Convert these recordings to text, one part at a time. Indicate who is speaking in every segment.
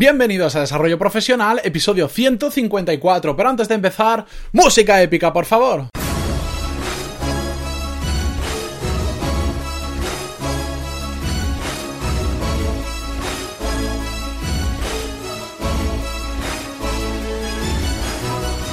Speaker 1: Bienvenidos a Desarrollo Profesional, episodio 154, pero antes de empezar, música épica, por favor.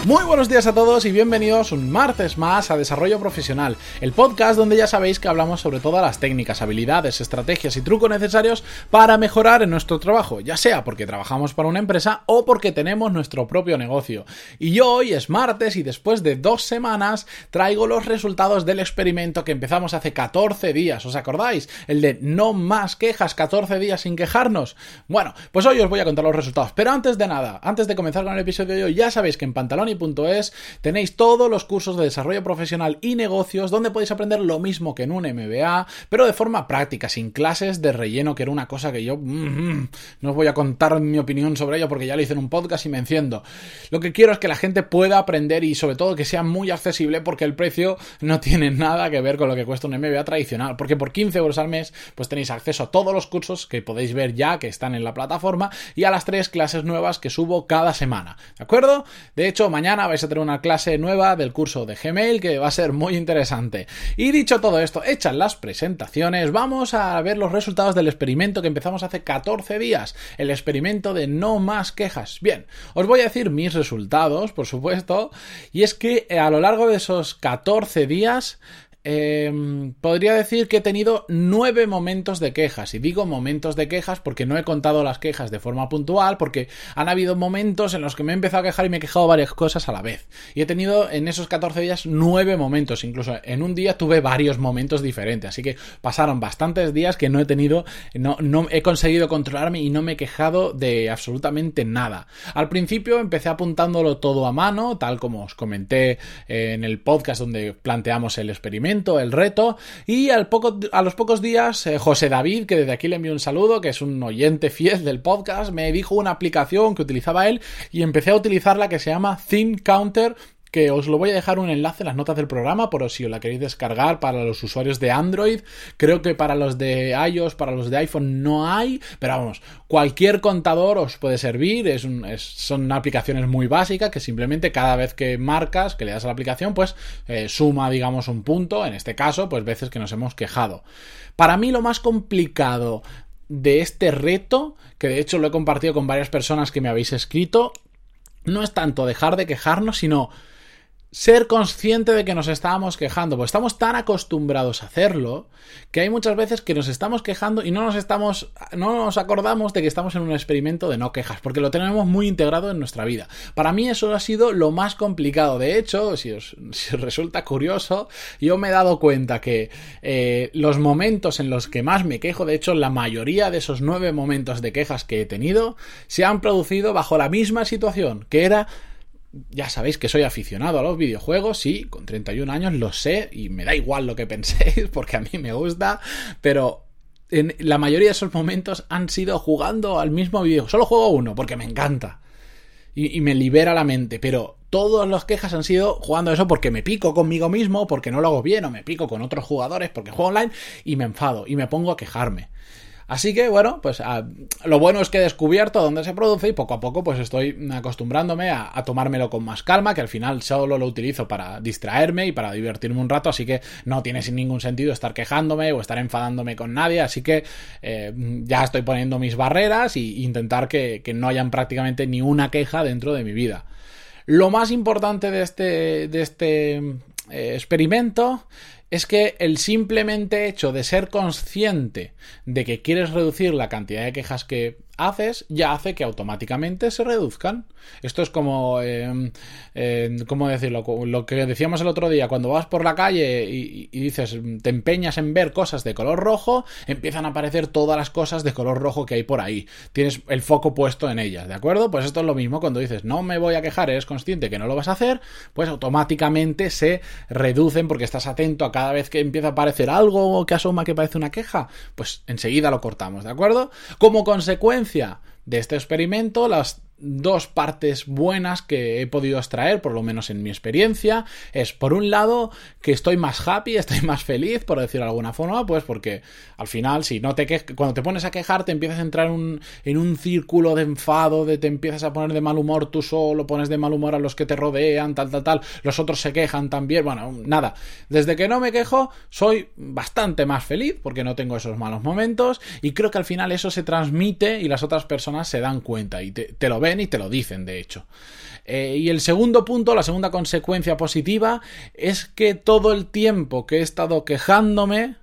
Speaker 1: Muy buenos días a todos y bienvenidos un martes más a Desarrollo Profesional, el podcast donde ya sabéis que hablamos sobre todas las técnicas, habilidades, estrategias y trucos necesarios para mejorar en nuestro trabajo, ya sea porque trabajamos para una empresa o porque tenemos nuestro propio negocio. Y hoy es martes y después de dos semanas traigo los resultados del experimento que empezamos hace 14 días, ¿os acordáis? El de no más quejas, 14 días sin quejarnos. Bueno, pues hoy os voy a contar los resultados, pero antes de nada, antes de comenzar con el episodio de hoy, ya sabéis que en pantalón y es tenéis todos los cursos de desarrollo profesional y negocios donde podéis aprender lo mismo que en un MBA, pero de forma práctica, sin clases de relleno, que era una cosa que yo mm, mm, no os voy a contar mi opinión sobre ello porque ya lo hice en un podcast y me enciendo. Lo que quiero es que la gente pueda aprender y sobre todo que sea muy accesible porque el precio no tiene nada que ver con lo que cuesta un MBA tradicional, porque por 15 euros al mes pues tenéis acceso a todos los cursos que podéis ver ya que están en la plataforma y a las tres clases nuevas que subo cada semana, ¿de acuerdo? De hecho, mañana mañana vais a tener una clase nueva del curso de Gmail que va a ser muy interesante. Y dicho todo esto, hechas las presentaciones, vamos a ver los resultados del experimento que empezamos hace 14 días, el experimento de no más quejas. Bien, os voy a decir mis resultados, por supuesto, y es que a lo largo de esos 14 días Em, podría decir que he tenido nueve momentos de quejas. Y digo momentos de quejas porque no he contado las quejas de forma puntual, porque han habido momentos en los que me he empezado a quejar y me he quejado varias cosas a la vez. Y he tenido en esos 14 días nueve momentos. Incluso en un día tuve varios momentos diferentes. Así que pasaron bastantes días que no he tenido, no, no he conseguido controlarme y no me he quejado de absolutamente nada. Al principio empecé apuntándolo todo a mano, tal como os comenté en el podcast donde planteamos el experimento el reto, y al poco, a los pocos días, eh, José David, que desde aquí le envío un saludo, que es un oyente fiel del podcast, me dijo una aplicación que utilizaba él y empecé a utilizarla que se llama Thin Counter que os lo voy a dejar un enlace en las notas del programa por si os la queréis descargar para los usuarios de Android. Creo que para los de iOS, para los de iPhone no hay, pero vamos, cualquier contador os puede servir. Es, son aplicaciones muy básicas que simplemente cada vez que marcas, que le das a la aplicación, pues eh, suma, digamos, un punto. En este caso, pues veces que nos hemos quejado. Para mí lo más complicado de este reto, que de hecho lo he compartido con varias personas que me habéis escrito, no es tanto dejar de quejarnos, sino ser consciente de que nos estábamos quejando, porque estamos tan acostumbrados a hacerlo que hay muchas veces que nos estamos quejando y no nos estamos no nos acordamos de que estamos en un experimento de no quejas, porque lo tenemos muy integrado en nuestra vida. Para mí eso ha sido lo más complicado. De hecho, si os, resulta curioso, yo me he dado cuenta que eh, los momentos en los que más me quejo, de hecho, la mayoría de esos nueve momentos de quejas que he tenido se han producido bajo la misma situación, que era ya sabéis que soy aficionado a los videojuegos, sí, con 31 años lo sé y me da igual lo que penséis porque a mí me gusta, pero en la mayoría de esos momentos han sido jugando al mismo videojuego. Solo juego uno porque me encanta y, me libera la mente, pero todas las quejas han sido jugando eso porque me pico conmigo mismo, porque no lo hago bien o me pico con otros jugadores, porque juego online y me enfado y me pongo a quejarme. Así que bueno, pues ah, lo bueno es que he descubierto dónde se produce y poco a poco pues estoy acostumbrándome a, tomármelo con más calma, que al final solo lo utilizo para distraerme y para divertirme un rato, así que no tiene sin ningún sentido estar quejándome o estar enfadándome con nadie, así que eh, ya estoy poniendo mis barreras e intentar que, no hayan prácticamente ni una queja dentro de mi vida. Lo más importante de este, de este eh, experimento es que el simplemente hecho de ser consciente de que quieres reducir la cantidad de quejas que haces ya hace que automáticamente se reduzcan. Esto es como, eh, ¿cómo decirlo? Lo que decíamos el otro día, cuando vas por la calle y, dices, te empeñas en ver cosas de color rojo, empiezan a aparecer todas las cosas de color rojo que hay por ahí. Tienes el foco puesto en ellas, ¿de acuerdo? Pues esto es lo mismo cuando dices, no me voy a quejar, eres consciente que no lo vas a hacer, pues automáticamente se reducen porque estás atento a cada vez que empieza a aparecer algo que asoma que parece una queja, pues enseguida lo cortamos, ¿de acuerdo? Como consecuencia de este experimento, las dos partes buenas que he podido extraer, por lo menos en mi experiencia. Es, por un lado, que estoy más happy, estoy más feliz, por decirlo de alguna forma, pues porque al final, si no te que cuando te pones a quejar, te empiezas a entrar en un círculo de enfado, de te empiezas a poner de mal humor tú solo, pones de mal humor a los que te rodean, tal, tal, tal, los otros se quejan también, bueno, nada. Desde que no me quejo, soy bastante más feliz, porque no tengo esos malos momentos, y creo que al final eso se transmite y las otras personas se dan cuenta y te, te lo ven y te lo dicen, de hecho. Eh, y el segundo punto, la segunda consecuencia positiva, es que todo el tiempo que he estado quejándome,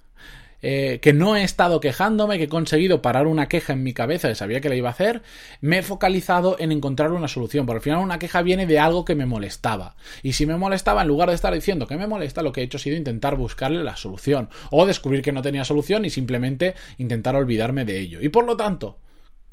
Speaker 1: eh, que no he estado quejándome, que he conseguido parar una queja en mi cabeza y sabía que la iba a hacer, me he focalizado en encontrar una solución. Porque al final una queja viene de algo que me molestaba. Y si me molestaba, en lugar de estar diciendo que me molesta, lo que he hecho ha sido intentar buscarle la solución. O descubrir que no tenía solución y simplemente intentar olvidarme de ello. Y por lo tanto,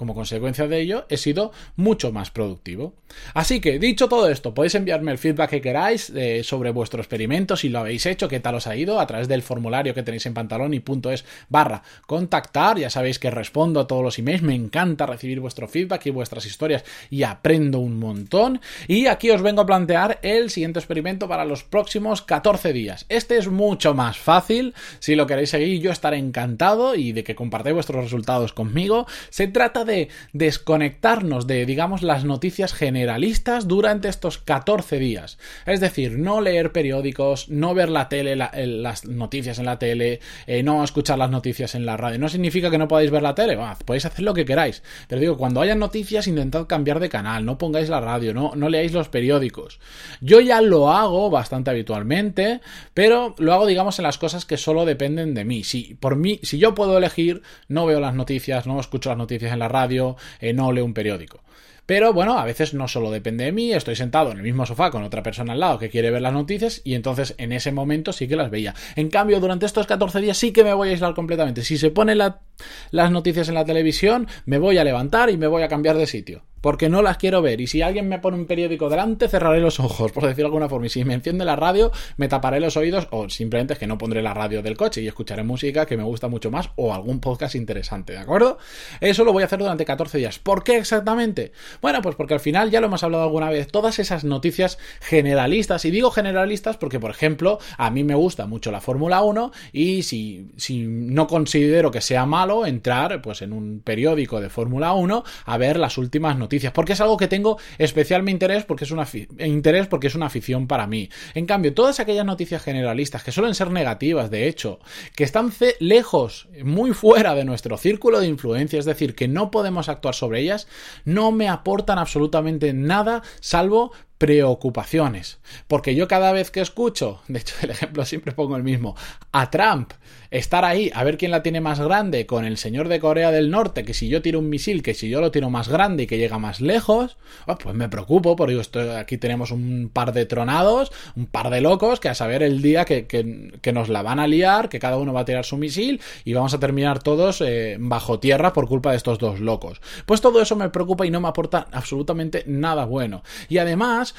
Speaker 1: como consecuencia de ello, he sido mucho más productivo. Así que, dicho todo esto, podéis enviarme el feedback que queráis eh, sobre vuestro experimento, si lo habéis hecho, qué tal os ha ido, a través del formulario que tenéis en pantalón y punto es barra contactar. Ya sabéis que respondo a todos los emails, me encanta recibir vuestro feedback y vuestras historias y aprendo un montón. Y aquí os vengo a plantear el siguiente experimento para los próximos 14 días. Este es mucho más fácil, si lo queréis seguir, yo estaré encantado y de que compartáis vuestros resultados conmigo. Se trata de desconectarnos de, digamos, las noticias generalistas durante estos 14 días. Es decir, no leer periódicos, no ver la tele, las noticias en la tele, eh, no escuchar las noticias en la radio. No significa que no podáis ver la tele, podéis hacer lo que queráis. Pero digo, cuando haya noticias, intentad cambiar de canal, no pongáis la radio, no, no leáis los periódicos. Yo ya lo hago bastante habitualmente, pero lo hago, digamos, en las cosas que solo dependen de mí. Si por mí, si yo puedo elegir, no veo las noticias, no escucho las noticias en la radio, no leo un periódico. Pero bueno, a veces no solo depende de mí, estoy sentado en el mismo sofá con otra persona al lado que quiere ver las noticias y entonces en ese momento sí que las veía. En cambio, durante estos 14 días sí que me voy a aislar completamente. Si se ponen las noticias en la televisión, me voy a levantar y me voy a cambiar de sitio porque no las quiero ver. Y si alguien me pone un periódico delante, cerraré los ojos, por decirlo de alguna forma. Y si me enciende la radio, me taparé los oídos, o simplemente es que no pondré la radio del coche y escucharé música que me gusta mucho más, o algún podcast interesante, ¿de acuerdo? Eso lo voy a hacer durante 14 días. ¿Por qué exactamente? Bueno, pues porque al final, ya lo hemos hablado alguna vez, todas esas noticias generalistas, y digo generalistas porque, por ejemplo, a mí me gusta mucho la Fórmula 1, y si, si no considero que sea malo entrar, pues en un periódico de Fórmula 1 a ver las últimas noticias porque es algo que tengo especialmente interés porque es una interés porque es una afición para mí. En cambio, todas aquellas noticias generalistas que suelen ser negativas, de hecho, que están lejos, muy fuera de nuestro círculo de influencia, es decir, que no podemos actuar sobre ellas, no me absolutamente nada salvo preocupaciones. Porque yo cada vez que escucho, de hecho el ejemplo siempre pongo el mismo, a Trump estar ahí a ver quién la tiene más grande con el señor de Corea del Norte, que si yo tiro un misil, que si yo lo tiro más grande y que llega más lejos, oh, pues me preocupo, porque esto, aquí tenemos un par de tronados, un par de locos, que a saber el día que, que, nos la van a liar, que cada uno va a tirar su misil y vamos a terminar todos eh, bajo tierra por culpa de estos dos locos. Pues todo eso me preocupa y no me aporta absolutamente nada bueno. Y además,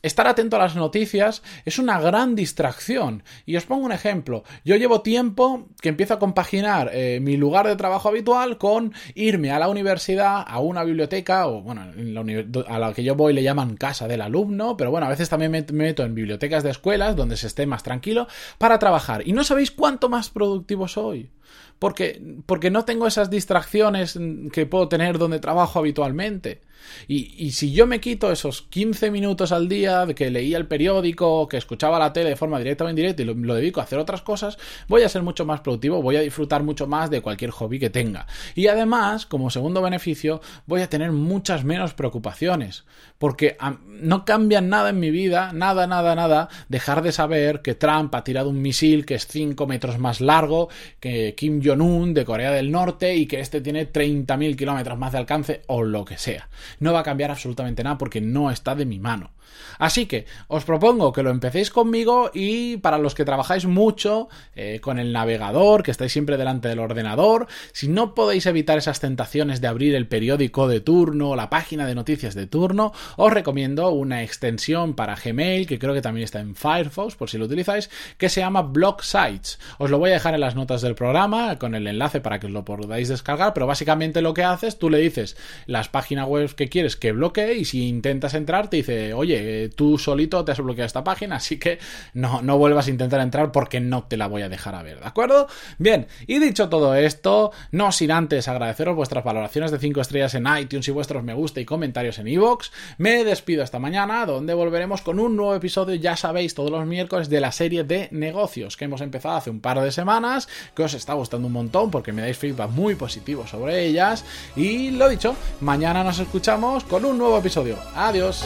Speaker 1: Estar atento a las noticias es una gran distracción. Y os pongo un ejemplo. Yo llevo tiempo que empiezo a compaginar eh, mi lugar de trabajo habitual con irme a la universidad, a una biblioteca, o bueno, a la que yo voy le llaman casa del alumno, pero bueno, a veces también me meto en bibliotecas de escuelas donde se esté más tranquilo para trabajar. Y no sabéis cuánto más productivo soy porque, porque no tengo esas distracciones que puedo tener donde trabajo habitualmente. Y, y, si yo me quito esos 15 minutos al día de que leía el periódico, que escuchaba la tele de forma directa o indirecta y lo, lo, dedico a hacer otras cosas, voy a ser mucho más productivo, voy a disfrutar mucho más de cualquier hobby que tenga. Y además, como segundo beneficio, voy a tener muchas menos preocupaciones, porque no cambia nada en mi vida, nada, nada, nada, dejar de saber que Trump ha tirado un misil que es 5 metros más largo que Kim Jong-un de Corea del Norte y que este tiene 30.000 kilómetros más de alcance o lo que sea. No va a cambiar absolutamente nada porque no está de mi mano. Así que os propongo que lo empecéis conmigo y para los que trabajáis mucho eh, con el navegador, que estáis siempre delante del ordenador, si no podéis evitar esas tentaciones de abrir el periódico de turno o la página de noticias de turno, os recomiendo una extensión para Gmail, que creo que también está en Firefox, por si lo utilizáis, que se llama Blog Sites. Os lo voy a dejar en las notas del programa programa con el enlace para que os lo podáis descargar, pero básicamente lo que haces, tú le dices las páginas web que quieres que bloquee y si intentas entrar te dice, oye, tú solito te has bloqueado esta página, así que no, no vuelvas a intentar entrar porque no te la voy a dejar a ver, ¿de acuerdo? Bien, y dicho todo esto, no sin antes agradeceros vuestras valoraciones de 5 estrellas en iTunes y vuestros me gusta y comentarios en iVoox, me despido esta mañana donde volveremos con un nuevo episodio, ya sabéis, todos los miércoles de la serie de negocios que hemos empezado hace un par de semanas, que os está gustando un montón porque me dais feedback muy positivo sobre ellas y lo dicho, mañana nos escuchamos con un nuevo episodio. Adiós.